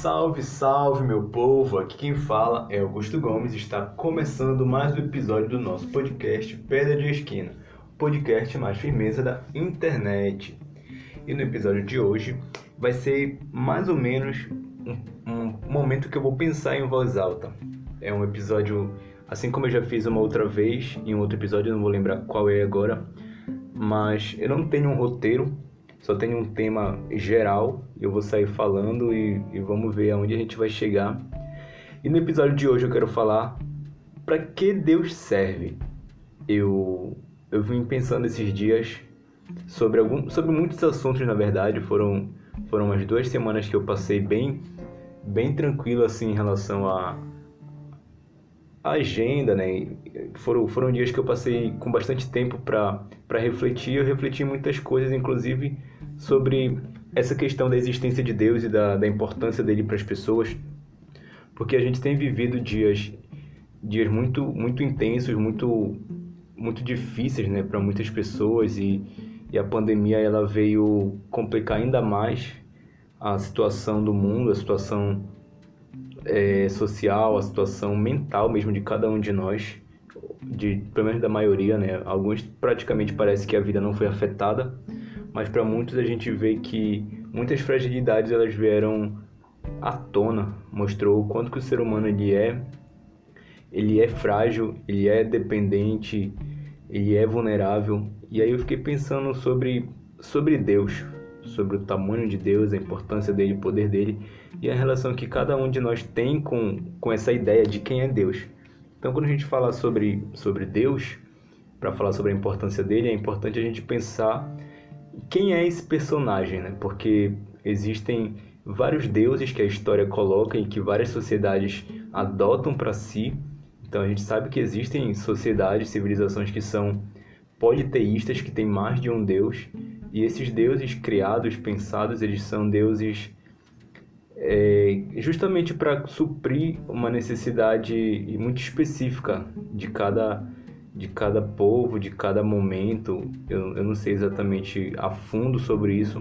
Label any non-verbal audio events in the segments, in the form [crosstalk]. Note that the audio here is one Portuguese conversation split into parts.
Salve, salve, meu povo! Aqui quem fala é Augusto Gomes. Está começando mais um episódio do nosso podcast Pedra de Esquina, podcast mais firmeza da internet. E no episódio de hoje vai ser mais ou menos um, um momento que eu vou pensar em voz alta. É um episódio, assim como eu já fiz uma outra vez, em um outro episódio, não vou lembrar qual é agora, mas eu não tenho um roteiro só tenho um tema geral, eu vou sair falando e, e vamos ver aonde a gente vai chegar. E no episódio de hoje eu quero falar para que Deus serve. Eu eu vim pensando esses dias sobre algum, sobre muitos assuntos na verdade, foram foram umas duas semanas que eu passei bem bem tranquilo assim em relação a agenda, né? Foram, foram dias que eu passei com bastante tempo para refletir. Eu refleti muitas coisas, inclusive sobre essa questão da existência de Deus e da, da importância dele para as pessoas, porque a gente tem vivido dias dias muito muito intensos, muito muito difíceis, né, para muitas pessoas e, e a pandemia ela veio complicar ainda mais a situação do mundo, a situação é, social, a situação mental mesmo de cada um de nós, de pelo menos da maioria, né? Alguns praticamente parece que a vida não foi afetada, mas para muitos a gente vê que muitas fragilidades elas vieram à tona, mostrou o quanto que o ser humano ele é, ele é frágil, ele é dependente, ele é vulnerável. E aí eu fiquei pensando sobre sobre Deus, sobre o tamanho de Deus, a importância dele, o poder dele e a relação que cada um de nós tem com, com essa ideia de quem é Deus. Então, quando a gente fala sobre, sobre Deus, para falar sobre a importância dele, é importante a gente pensar quem é esse personagem, né? Porque existem vários deuses que a história coloca e que várias sociedades adotam para si. Então a gente sabe que existem sociedades, civilizações que são politeístas, que têm mais de um deus, e esses deuses criados, pensados, eles são deuses é, justamente para suprir uma necessidade muito específica de cada de cada povo, de cada momento. Eu, eu não sei exatamente a fundo sobre isso,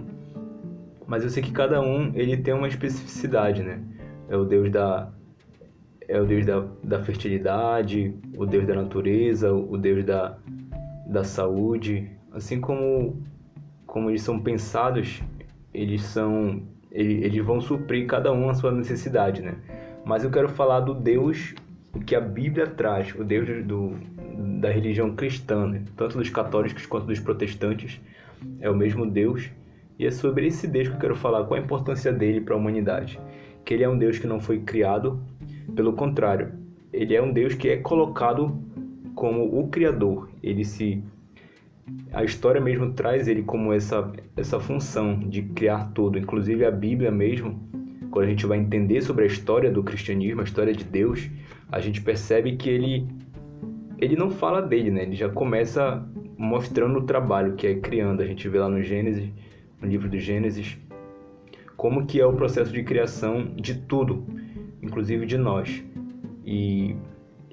mas eu sei que cada um ele tem uma especificidade, né? É o Deus da é o Deus da, da fertilidade, o Deus da natureza, o Deus da, da saúde, assim como como eles são pensados, eles são eles, eles vão suprir cada um a sua necessidade, né? Mas eu quero falar do Deus que a Bíblia traz, o Deus do, da religião cristã, né? tanto dos católicos quanto dos protestantes, é o mesmo Deus. E é sobre esse Deus que eu quero falar, qual a importância dele para a humanidade. Que ele é um Deus que não foi criado, pelo contrário, ele é um Deus que é colocado como o Criador. Ele se a história mesmo traz ele como essa essa função de criar tudo, inclusive a Bíblia mesmo. Quando a gente vai entender sobre a história do cristianismo, a história de Deus, a gente percebe que ele ele não fala dele, né? Ele já começa mostrando o trabalho que é criando. A gente vê lá no Gênesis, no livro do Gênesis, como que é o processo de criação de tudo, inclusive de nós. E,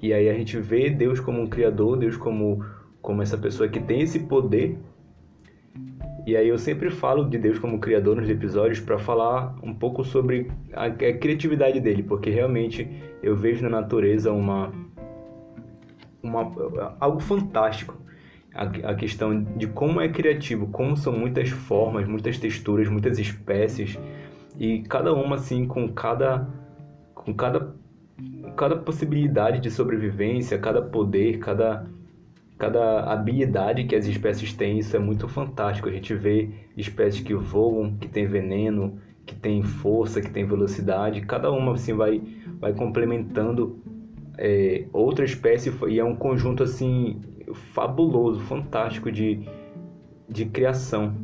e aí a gente vê Deus como um criador, Deus como, como essa pessoa que tem esse poder. E aí eu sempre falo de Deus como criador nos episódios para falar um pouco sobre a, a criatividade dele, porque realmente eu vejo na natureza uma uma, algo fantástico. A, questão de como é criativo, como são muitas formas, muitas texturas, muitas espécies e cada uma assim com cada com cada cada possibilidade de sobrevivência, cada poder, cada cada habilidade que as espécies têm, isso é muito fantástico. A gente vê espécies que voam, que têm veneno, que têm força, que têm velocidade, cada uma assim vai vai complementando é, outra espécie e é um conjunto assim fabuloso, fantástico de, de criação.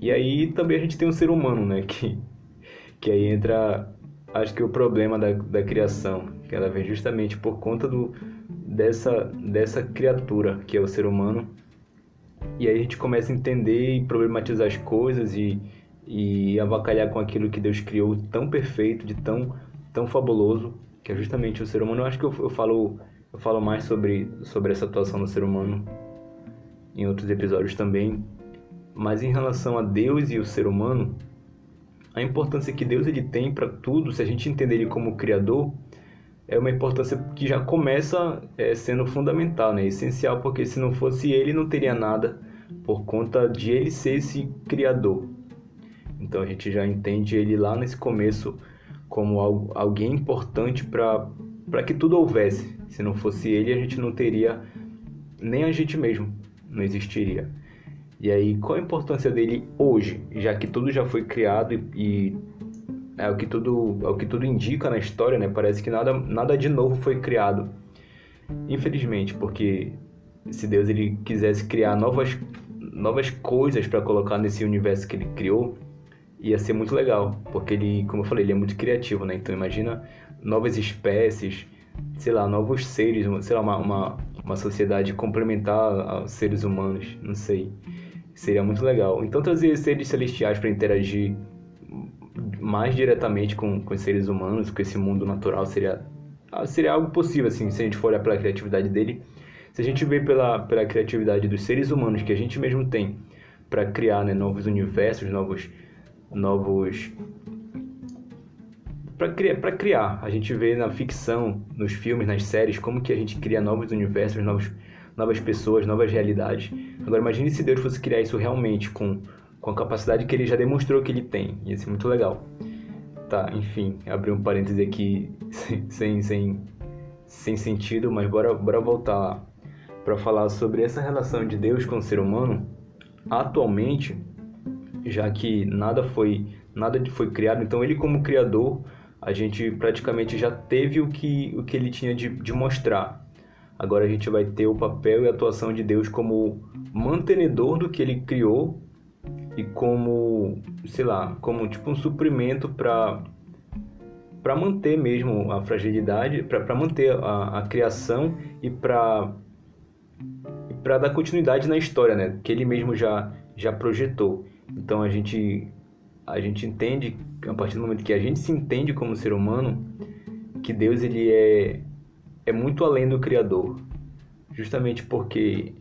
E aí também a gente tem um ser humano, né? Que, que aí entra, acho que o problema da, da criação, que ela vem justamente por conta do, dessa, dessa criatura que é o ser humano. E aí a gente começa a entender e problematizar as coisas e, e avacalhar com aquilo que Deus criou tão perfeito, de tão, tão fabuloso que é justamente o ser humano. Eu acho que eu, eu falo eu falo mais sobre sobre essa atuação do ser humano em outros episódios também, mas em relação a Deus e o ser humano, a importância que Deus ele tem para tudo, se a gente entender ele como criador, é uma importância que já começa é, sendo fundamental, né? essencial, porque se não fosse ele, não teria nada por conta de ele ser esse criador. Então a gente já entende ele lá nesse começo como algo, alguém importante para que tudo houvesse. Se não fosse ele, a gente não teria nem a gente mesmo, não existiria. E aí, qual a importância dele hoje, já que tudo já foi criado e, e é o que tudo é o que tudo indica na história, né? Parece que nada nada de novo foi criado. Infelizmente, porque se Deus ele quisesse criar novas novas coisas para colocar nesse universo que ele criou, ia ser muito legal, porque ele, como eu falei, ele é muito criativo, né? Então imagina novas espécies, sei lá, novos seres, sei lá, uma, uma, uma sociedade complementar aos seres humanos, não sei. Seria muito legal. Então trazer seres celestiais para interagir mais diretamente com, com os seres humanos, com esse mundo natural, seria, seria algo possível, assim, se a gente for olhar pela criatividade dele. Se a gente vê pela, pela criatividade dos seres humanos que a gente mesmo tem para criar né, novos universos, novos. novos para criar, para criar, a gente vê na ficção, nos filmes, nas séries, como que a gente cria novos universos, novos novas pessoas, novas realidades. Agora imagine se Deus fosse criar isso realmente com, com a capacidade que ele já demonstrou que ele tem. Ia ser muito legal. Tá, enfim, abri um parêntese aqui [laughs] sem, sem, sem sentido, mas bora, bora voltar para falar sobre essa relação de Deus com o ser humano. Atualmente, já que nada foi nada foi criado, então ele como criador, a gente praticamente já teve o que, o que ele tinha de, de mostrar. Agora a gente vai ter o papel e a atuação de Deus como mantenedor do que ele criou e como, sei lá, como tipo um suprimento para para manter mesmo a fragilidade, para manter a, a criação e para para dar continuidade na história, né? Que ele mesmo já já projetou. Então a gente a gente entende a partir do momento que a gente se entende como ser humano que Deus ele é é muito além do Criador, justamente porque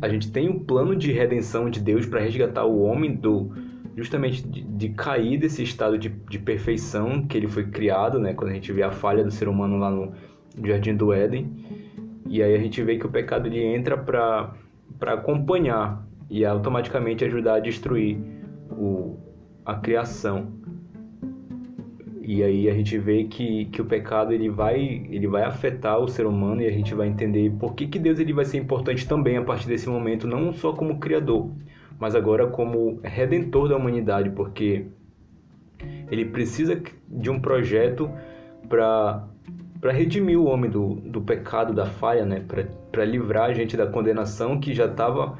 a gente tem um plano de redenção de Deus para resgatar o homem do justamente de, de cair desse estado de, de, perfeição que ele foi criado, né? Quando a gente vê a falha do ser humano lá no Jardim do Éden, e aí a gente vê que o pecado ele entra para acompanhar e automaticamente ajudar a destruir o, a criação. E aí a gente vê que, que o pecado ele vai, ele vai afetar o ser humano e a gente vai entender por que, que Deus ele vai ser importante também a partir desse momento, não só como criador, mas agora como redentor da humanidade, porque ele precisa de um projeto para para redimir o homem do, do pecado, da falha, né? para livrar a gente da condenação que já estava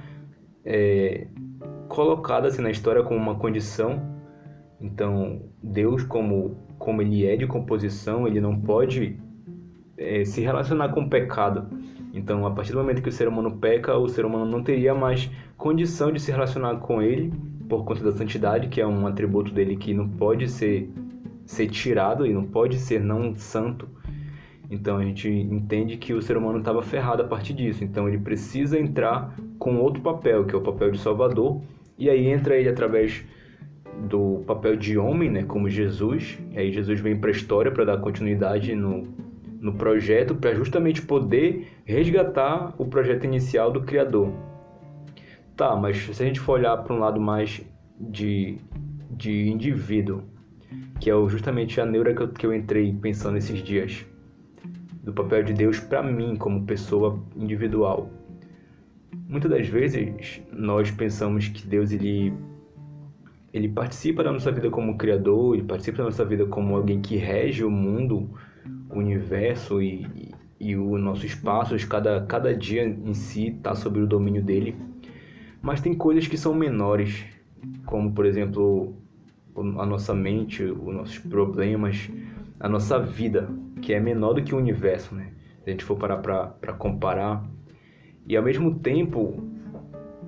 é, colocada assim, na história como uma condição. Então, Deus, como como ele é de composição, ele não pode é, se relacionar com o pecado. Então, a partir do momento que o ser humano peca, o ser humano não teria mais condição de se relacionar com ele por conta da santidade, que é um atributo dele que não pode ser ser tirado e não pode ser não santo. Então a gente entende que o ser humano estava ferrado a partir disso. Então ele precisa entrar com outro papel, que é o papel de Salvador, e aí entra ele através do papel de homem, né, como Jesus. E aí Jesus vem para a história para dar continuidade no, no projeto, para justamente poder resgatar o projeto inicial do Criador. Tá, mas se a gente for olhar para um lado mais de, de indivíduo, que é justamente a neura que eu, que eu entrei pensando esses dias, do papel de Deus para mim como pessoa individual. Muitas das vezes nós pensamos que Deus ele ele participa da nossa vida como criador, ele participa da nossa vida como alguém que rege o mundo, o universo e, e, e o nosso espaço, cada, cada dia em si está sob o domínio dele. Mas tem coisas que são menores, como por exemplo a nossa mente, os nossos problemas, a nossa vida, que é menor do que o universo, né? Se a gente for parar para comparar. E ao mesmo tempo,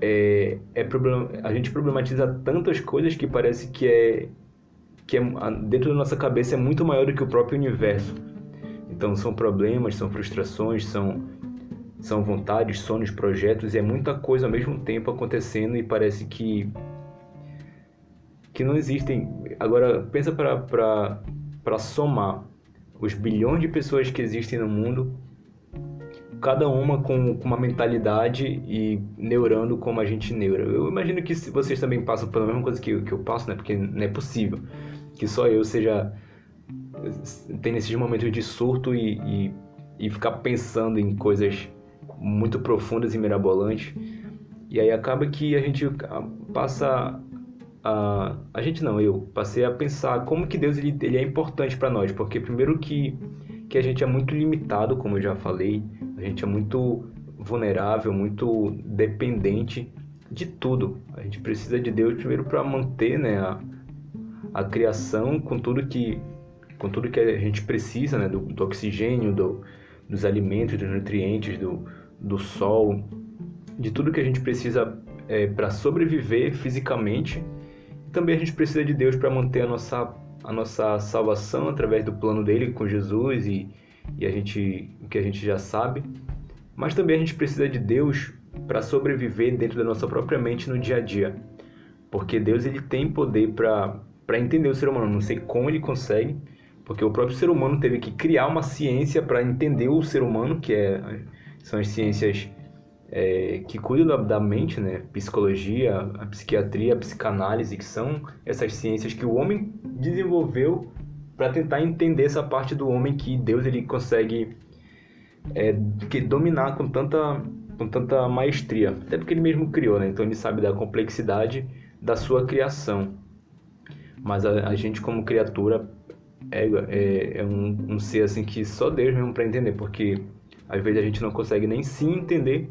é, é problem, a gente problematiza tantas coisas que parece que é que é, dentro da nossa cabeça é muito maior do que o próprio universo. Então são problemas, são frustrações, são são vontades, sonhos, projetos, e é muita coisa ao mesmo tempo acontecendo e parece que que não existem. Agora, pensa para somar os bilhões de pessoas que existem no mundo, cada uma com, com uma mentalidade e neurando como a gente neura. Eu imagino que vocês também passam pela mesma coisa que, eu, que eu passo, né? Porque não é possível que só eu seja tem esses momentos de surto e, e, e ficar pensando em coisas muito profundas e mirabolantes. E aí acaba que a gente passa a, a gente não, eu passei a pensar como que Deus ele, ele é importante para nós, porque primeiro que que a gente é muito limitado, como eu já falei, a gente é muito vulnerável, muito dependente de tudo. A gente precisa de Deus primeiro para manter, né, a, a criação com tudo que com tudo que a gente precisa, né, do, do oxigênio, do, dos alimentos, dos nutrientes, do, do sol, de tudo que a gente precisa é, para sobreviver fisicamente. Também a gente precisa de Deus para manter a nossa, a nossa salvação através do plano dele com Jesus e, e a gente, o que a gente já sabe. Mas também a gente precisa de Deus para sobreviver dentro da nossa própria mente no dia a dia. Porque Deus ele tem poder para entender o ser humano. Não sei como ele consegue, porque o próprio ser humano teve que criar uma ciência para entender o ser humano, que é, são as ciências é, que cuidam da, da, mente, né? Psicologia, a psiquiatria, a psicanálise, que são essas ciências que o homem desenvolveu para tentar entender essa parte do homem que Deus ele consegue é, que dominar com tanta com tanta maestria, até porque ele mesmo criou, né? Então ele sabe da complexidade da sua criação. Mas a, a gente como criatura é, é, é um, um, ser assim que só Deus mesmo para entender, porque às vezes a gente não consegue nem se entender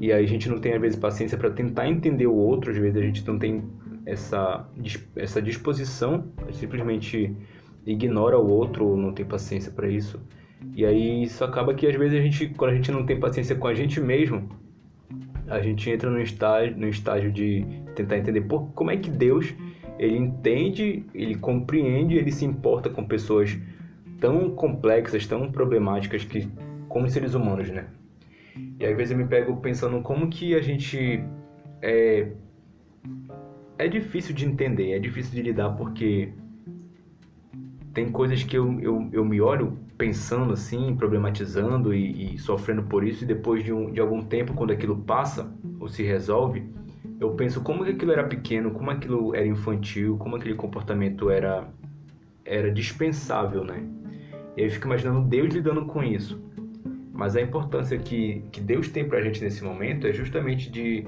e aí a gente não tem às vezes paciência para tentar entender o outro, às vezes a gente não tem essa essa disposição, simplesmente ignora o outro, não tem paciência para isso. E aí isso acaba que às vezes a gente, quando a gente não tem paciência com a gente mesmo, a gente entra no estágio, no estágio de tentar entender por, como é que Deus ele entende, ele compreende, ele se importa com pessoas tão complexas, tão problemáticas que como seres humanos, né? E às vezes eu me pego pensando como que a gente é é difícil de entender, é difícil de lidar porque tem coisas que eu, eu, eu me olho pensando assim, problematizando e, e sofrendo por isso, e depois de, um, de algum tempo, quando aquilo passa ou se resolve, eu penso como aquilo era pequeno, como aquilo era infantil, como aquele comportamento era era dispensável, né? E aí eu fico imaginando Deus lidando com isso. Mas a importância que, que Deus tem pra gente nesse momento é justamente de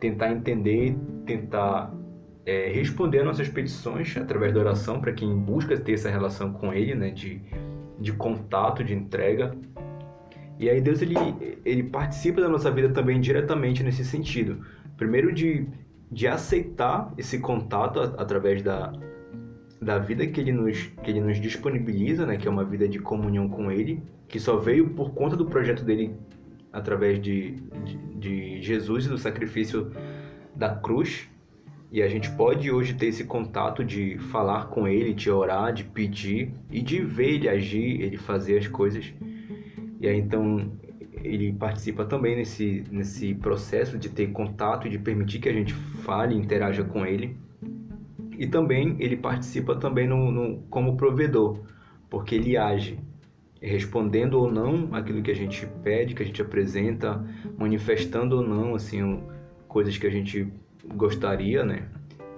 tentar entender, tentar é, responder nossas petições através da oração para quem busca ter essa relação com Ele, né? De, de contato, de entrega. E aí Deus ele, ele participa da nossa vida também diretamente nesse sentido. Primeiro de, de aceitar esse contato através da, da vida que ele, nos, que ele nos disponibiliza, né? que é uma vida de comunhão com Ele, que só veio por conta do projeto dele através de, de, de Jesus e do sacrifício da cruz. E a gente pode hoje ter esse contato de falar com Ele, de orar, de pedir e de ver Ele agir, Ele fazer as coisas. E aí então ele participa também nesse, nesse processo de ter contato e de permitir que a gente fale, interaja com ele. E também ele participa também no, no, como provedor, porque ele age respondendo ou não aquilo que a gente pede, que a gente apresenta, manifestando ou não assim coisas que a gente gostaria, né?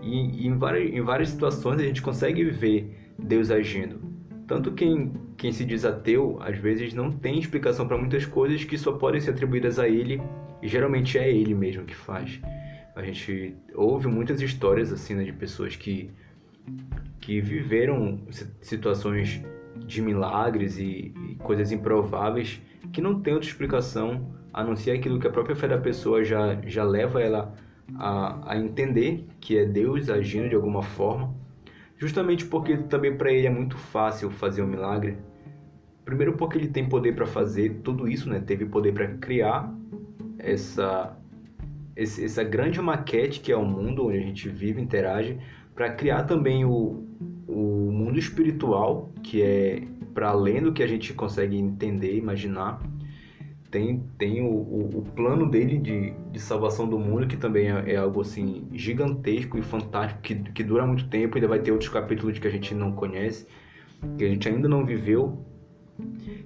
E, e em, várias, em várias situações a gente consegue ver Deus agindo. Tanto quem, quem se diz ateu, às vezes não tem explicação para muitas coisas que só podem ser atribuídas a ele, e geralmente é ele mesmo que faz. A gente ouve muitas histórias assim né, de pessoas que, que viveram situações de milagres e, e coisas improváveis que não tem outra explicação a não ser aquilo que a própria fé da pessoa já, já leva ela a, a entender que é Deus agindo de alguma forma justamente porque também para ele é muito fácil fazer um milagre. Primeiro porque ele tem poder para fazer tudo isso, né? Teve poder para criar essa essa grande maquete que é o mundo onde a gente vive, interage, para criar também o, o mundo espiritual, que é para além do que a gente consegue entender, imaginar. Tem, tem o, o, o, plano dele de, de salvação do mundo, que também é, é, algo assim gigantesco e fantástico, que, que dura muito tempo, ainda vai ter outros capítulos que a gente não conhece, que a gente ainda não viveu.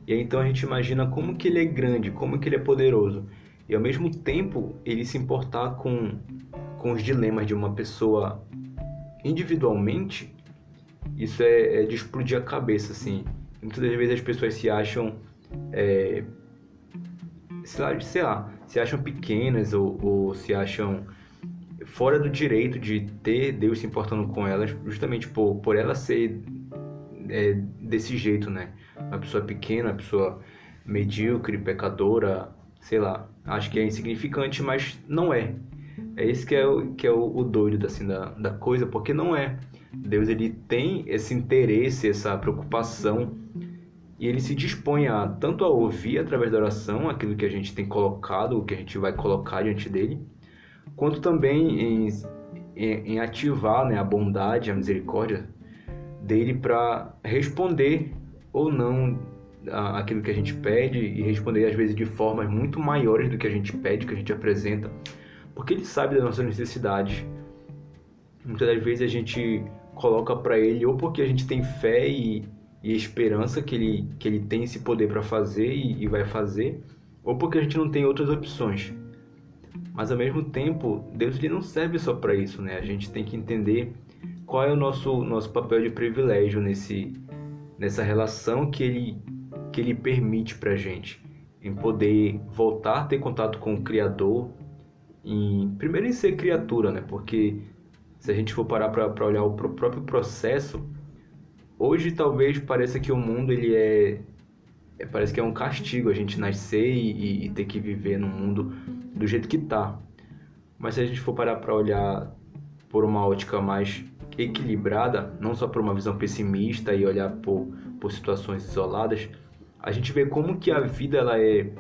E aí, então a gente imagina como que ele é grande, como que ele é poderoso. E ao mesmo tempo ele se importar com, com os dilemas de uma pessoa individualmente, isso é, é de explodir a cabeça, assim. Muitas das vezes as pessoas se acham é, sei lá, sei lá, se acham pequenas ou, ou se acham fora do direito de ter Deus se importando com elas, justamente por, por ela ser é, desse jeito, né? Uma pessoa pequena, uma pessoa medíocre, pecadora, sei lá. Acho que é insignificante, mas não é. É isso que é, o, que é o, o doido assim, da, da coisa, porque não é. Deus ele tem esse interesse, essa preocupação e ele se dispõe a tanto a ouvir através da oração aquilo que a gente tem colocado, o que a gente vai colocar diante dele, quanto também em, em, em ativar né, a bondade, a misericórdia dele para responder ou não aquilo que a gente pede e responder às vezes de formas muito maiores do que a gente pede, que a gente apresenta, porque ele sabe das nossas necessidades. Muitas das vezes a gente coloca para ele ou porque a gente tem fé e e esperança que ele, que ele tem esse poder para fazer e, e vai fazer, ou porque a gente não tem outras opções. Mas ao mesmo tempo, Deus ele não serve só para isso, né? A gente tem que entender qual é o nosso nosso papel de privilégio nesse nessa relação que ele que ele permite para gente, em poder voltar a ter contato com o Criador, em primeiro em ser criatura, né? Porque se a gente for parar para olhar o próprio processo Hoje talvez pareça que o mundo ele é, é parece que é um castigo a gente nascer e, e, ter que viver no mundo do jeito que tá. Mas se a gente for parar para olhar por uma ótica mais equilibrada, não só por uma visão pessimista e olhar por, por situações isoladas, a gente vê como que a vida ela é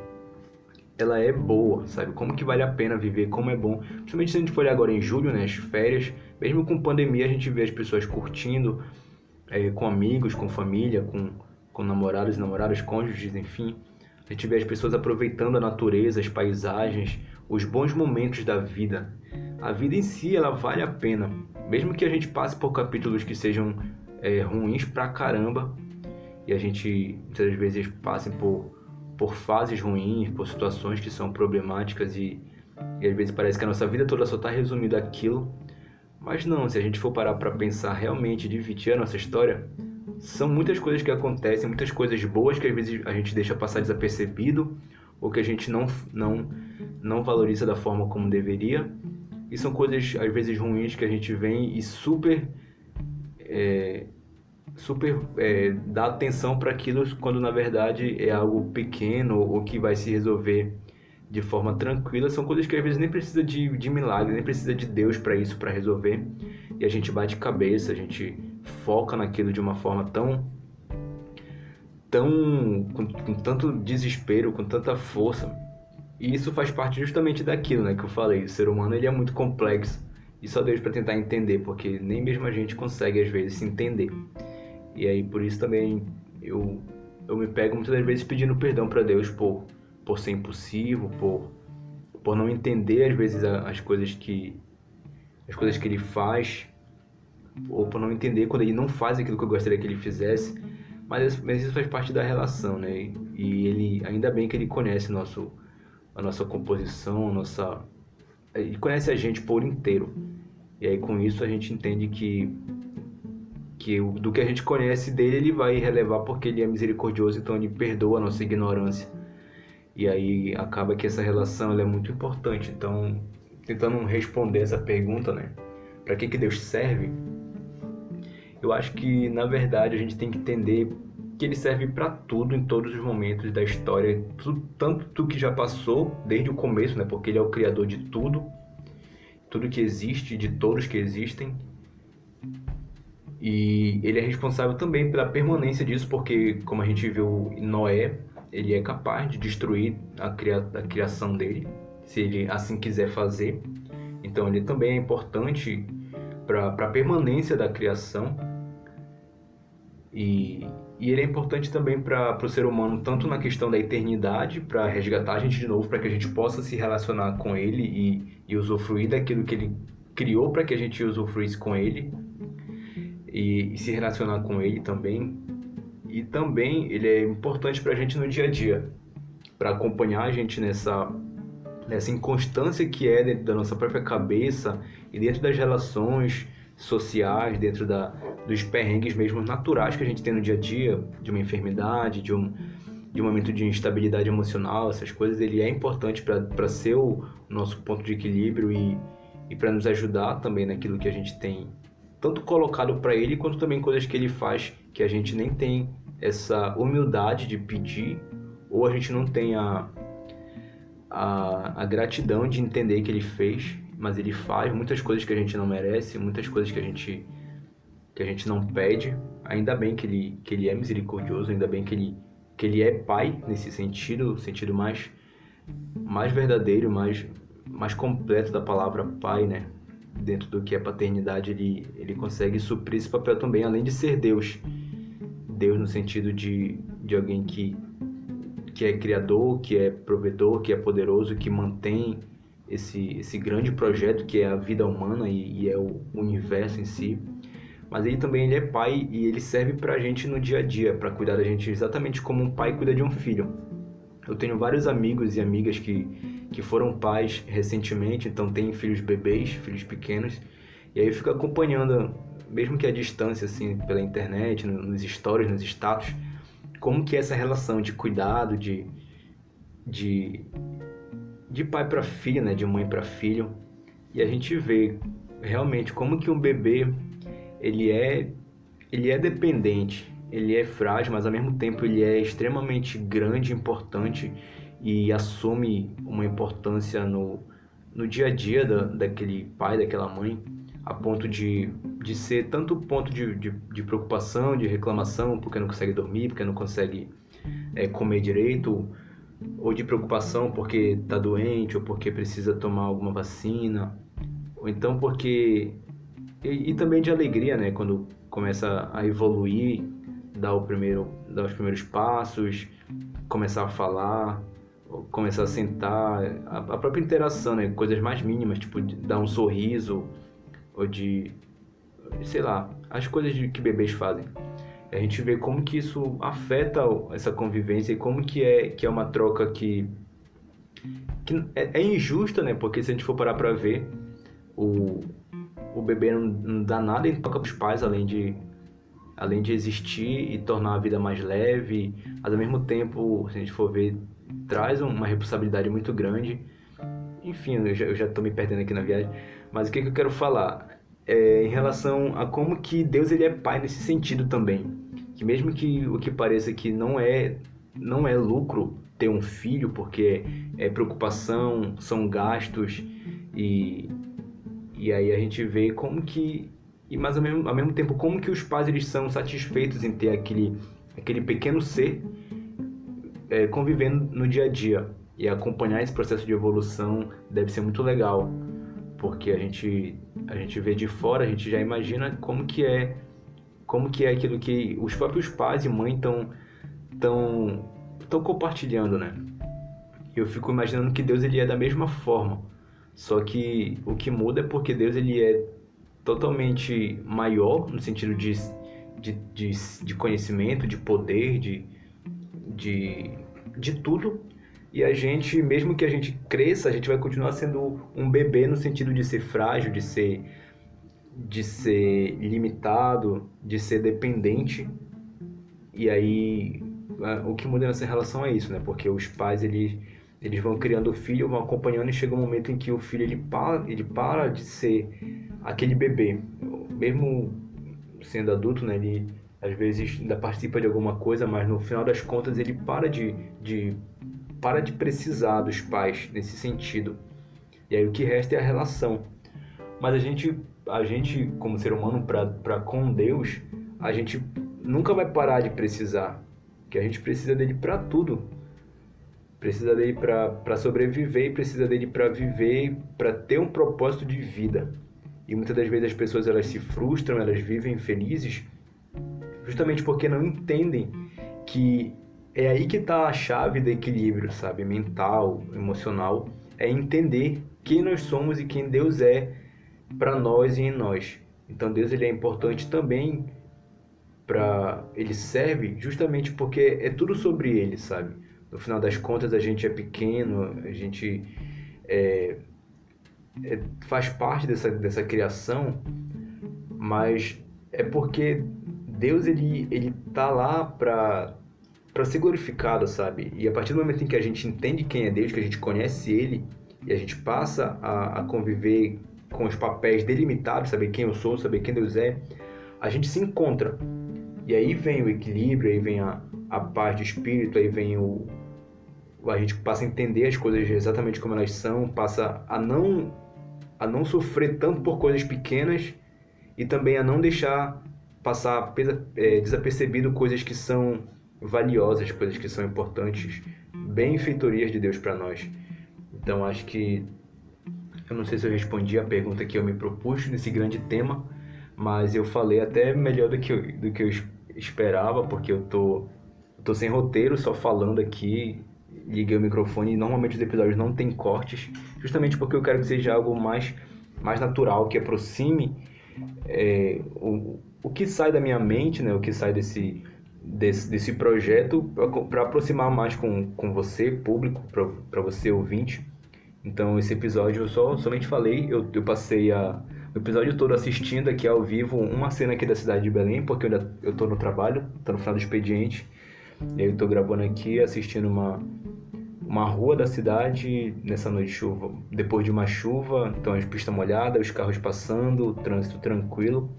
ela é boa, sabe? Como que vale a pena viver, como é bom. Principalmente se a gente for olhar agora em julho, né, as férias, mesmo com pandemia, a gente vê as pessoas curtindo, é, com amigos, com família, com, com namorados e namoradas, cônjuges, enfim. A gente vê as pessoas aproveitando a natureza, as paisagens, os bons momentos da vida. A vida em si, ela vale a pena. Mesmo que a gente passe por capítulos que sejam é, ruins pra caramba, e a gente muitas vezes passe por, por fases ruins, por situações que são problemáticas e, e às vezes parece que a nossa vida toda só está resumida aquilo, mas não, se a gente for parar para pensar realmente, dividir a nossa história, são muitas coisas que acontecem, muitas coisas boas que às vezes a gente deixa passar desapercebido ou que a gente não, não, não valoriza da forma como deveria. E são coisas às vezes ruins que a gente vem e super é, super é, dá atenção para aquilo quando na verdade é algo pequeno ou que vai se resolver de forma tranquila, são coisas que às vezes nem precisa de, de milagre, nem precisa de Deus para isso, para resolver. E a gente bate cabeça, a gente foca naquilo de uma forma tão tão com, com, tanto desespero, com tanta força. E isso faz parte justamente daquilo, né, que eu falei. O ser humano ele é muito complexo e só Deus para tentar entender, porque nem mesmo a gente consegue às vezes se entender. E aí por isso também eu eu me pego muitas das vezes pedindo perdão para Deus por por ser impulsivo, por, por não entender às vezes as coisas que as coisas que ele faz, ou por não entender quando ele não faz aquilo que eu gostaria que ele fizesse. Mas, mas isso faz parte da relação, né? E ele, ainda bem que ele conhece nosso, a nossa composição, a nossa, ele conhece a gente por inteiro. E aí com isso a gente entende que que do que a gente conhece dele ele vai relevar porque ele é misericordioso, então ele perdoa a nossa ignorância e aí acaba que essa relação é muito importante. Então, tentando responder essa pergunta, né? Para que, que Deus serve? Eu acho que, na verdade, a gente tem que entender que ele serve para tudo em todos os momentos da história, tanto do que já passou desde o começo, né? Porque ele é o criador de tudo, tudo que existe, de todos que existem. E ele é responsável também pela permanência disso, porque como a gente viu em Noé, ele é capaz de destruir a, cria a criação dele, se ele assim quiser fazer. Então ele também é importante para a permanência da criação. E, e ele é importante também para o ser humano, tanto na questão da eternidade, para resgatar a gente de novo, para que a gente possa se relacionar com ele e, e usufruir daquilo que ele criou para que a gente usufruísse com ele e, e se relacionar com ele também. E também ele é importante para a gente no dia a dia, para acompanhar a gente nessa nessa inconstância que é dentro da nossa própria cabeça e dentro das relações sociais, dentro da, dos perrengues mesmo naturais que a gente tem no dia a dia, de uma enfermidade, de um, de um momento de instabilidade emocional, essas coisas, ele é importante para ser o nosso ponto de equilíbrio e, e para nos ajudar também naquilo que a gente tem tanto colocado para ele quanto também coisas que ele faz que a gente nem tem essa humildade de pedir ou a gente não tem a, a, a gratidão de entender que ele fez mas ele faz muitas coisas que a gente não merece, muitas coisas que a gente que a gente não pede. Ainda bem que ele que ele é misericordioso, ainda bem que ele que ele é pai nesse sentido, sentido mais mais verdadeiro, mais mais completo da palavra pai, né? Dentro do que é paternidade, ele ele consegue suprir esse papel também, além de ser Deus. Deus no sentido de de alguém que que é criador, que é provedor, que é poderoso, que mantém esse, esse grande projeto que é a vida humana e, e é o universo em si. Mas ele também ele é pai e ele serve para a gente no dia a dia, para cuidar da gente exatamente como um pai cuida de um filho. Eu tenho vários amigos e amigas que, que foram pais recentemente, então têm filhos bebês, filhos pequenos, e aí eu fico acompanhando, mesmo que à distância, assim, pela internet, nos stories, nos status, como que é essa relação de cuidado, de, de de pai para filho, né, de mãe para filho, e a gente vê realmente como que um bebê ele é ele é dependente, ele é frágil, mas ao mesmo tempo ele é extremamente grande, importante e assume uma importância no, no dia a dia da, daquele pai, daquela mãe, a ponto de, de ser tanto ponto de, de, de preocupação, de reclamação, porque não consegue dormir, porque não consegue é, comer direito, ou de preocupação porque está doente ou porque precisa tomar alguma vacina, ou então porque e, e, também de alegria, né, quando começa a evoluir, dar o primeiro, dar os primeiros passos, começar a falar, começar a sentar, a, a própria interação, né, coisas mais mínimas, tipo dar um sorriso ou de sei lá, as coisas que bebês fazem a gente vê como que isso afeta essa convivência e como que é que é uma troca que, que é, é injusta, né? Porque se a gente for parar para ver, o, o bebê não, não dá nada em troca para os pais, além de além de existir e tornar a vida mais leve, mas ao mesmo tempo, se a gente for ver, traz uma responsabilidade muito grande. Enfim, eu já, eu já tô me perdendo aqui na viagem, mas o que, que eu quero falar? É, em relação a como que Deus ele é pai nesse sentido também. Que mesmo que o que pareça que não é não é lucro ter um filho, porque é preocupação, são gastos e e aí a gente vê como que e mas ao mesmo, ao mesmo tempo como que os pais eles são satisfeitos em ter aquele aquele pequeno ser é, convivendo no dia a dia. E acompanhar esse processo de evolução deve ser muito legal porque a gente a gente vê de fora a gente já imagina como que é como que é aquilo que os próprios pais e mãe estão tão, tão compartilhando, né? Eu fico imaginando que Deus ele é da mesma forma, só que o que muda é porque Deus ele é totalmente maior no sentido de, de, de, de conhecimento, de poder, de, de, de tudo. E a gente, mesmo que a gente cresça, a gente vai continuar sendo um bebê no sentido de ser frágil, de ser de ser limitado, de ser dependente. E aí o que muda nessa relação é isso, né? Porque os pais eles, eles vão criando o filho, vão acompanhando e chega um momento em que o filho ele para, ele para de ser aquele bebê. Mesmo sendo adulto, né? Ele às vezes ainda participa de alguma coisa, mas no final das contas ele para de, de para de precisar dos pais nesse sentido. E aí o que resta é a relação. Mas a gente a gente, como ser humano, para com Deus, a gente nunca vai parar de precisar. Que a gente precisa dele para tudo. Precisa dele para sobreviver precisa dele para viver, para ter um propósito de vida. E muitas das vezes as pessoas elas se frustram, elas vivem felizes justamente porque não entendem que é aí que está a chave do equilíbrio, sabe, mental, emocional, é entender quem nós somos e quem Deus é para nós e em nós. Então Deus ele é importante também para ele serve justamente porque é tudo sobre ele, sabe? No final das contas a gente é pequeno, a gente é, é, faz parte dessa, dessa criação, mas é porque Deus ele ele tá lá para para ser glorificado, sabe? E a partir do momento em que a gente entende quem é Deus, que a gente conhece Ele e a gente passa a, a conviver com os papéis delimitados, saber quem eu sou, saber quem Deus é, a gente se encontra. E aí vem o equilíbrio, aí vem a, a paz de espírito, aí vem o. A gente passa a entender as coisas exatamente como elas são, passa a não, a não sofrer tanto por coisas pequenas e também a não deixar passar é, desapercebido coisas que são valiosas, coisas que são importantes, benfeitorias de Deus para nós. Então acho que eu não sei se eu respondi a pergunta que eu me propus nesse grande tema, mas eu falei até melhor do que eu, do que eu esperava, porque eu tô, tô sem roteiro, só falando aqui, liguei o microfone e normalmente os episódios não tem cortes, justamente porque eu quero que seja algo mais, mais natural, que aproxime é, o, o que sai da minha mente, né, o que sai desse, desse, desse projeto para aproximar mais com, com você, público, para você ouvinte. Então esse episódio eu só somente falei, eu, eu passei a, o episódio todo assistindo aqui ao vivo uma cena aqui da cidade de Belém, porque eu, tô no trabalho, tô no final do expediente. E aí eu tô gravando aqui, assistindo uma, uma rua da cidade nessa noite de chuva, depois de uma chuva, então as pistas molhadas, os carros passando, o trânsito tranquilo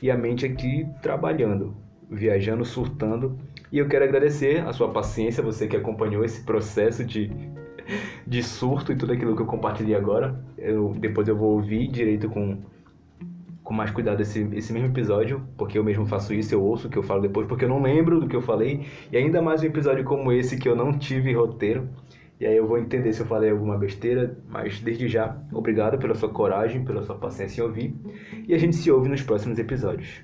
e a mente aqui trabalhando viajando, surtando. E eu quero agradecer a sua paciência, você que acompanhou esse processo de, [laughs] de surto e tudo aquilo que eu compartilhei agora. Eu, depois eu vou ouvir direito com, com mais cuidado esse, esse mesmo episódio, porque eu mesmo faço isso, eu ouço o que eu falo depois, porque eu não lembro do que eu falei. E ainda mais um episódio como esse que eu não tive roteiro. E aí eu vou entender se eu falei alguma besteira, mas desde já, obrigado pela sua coragem, pela sua paciência em ouvir. E a gente se ouve nos próximos episódios.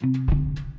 Thank you.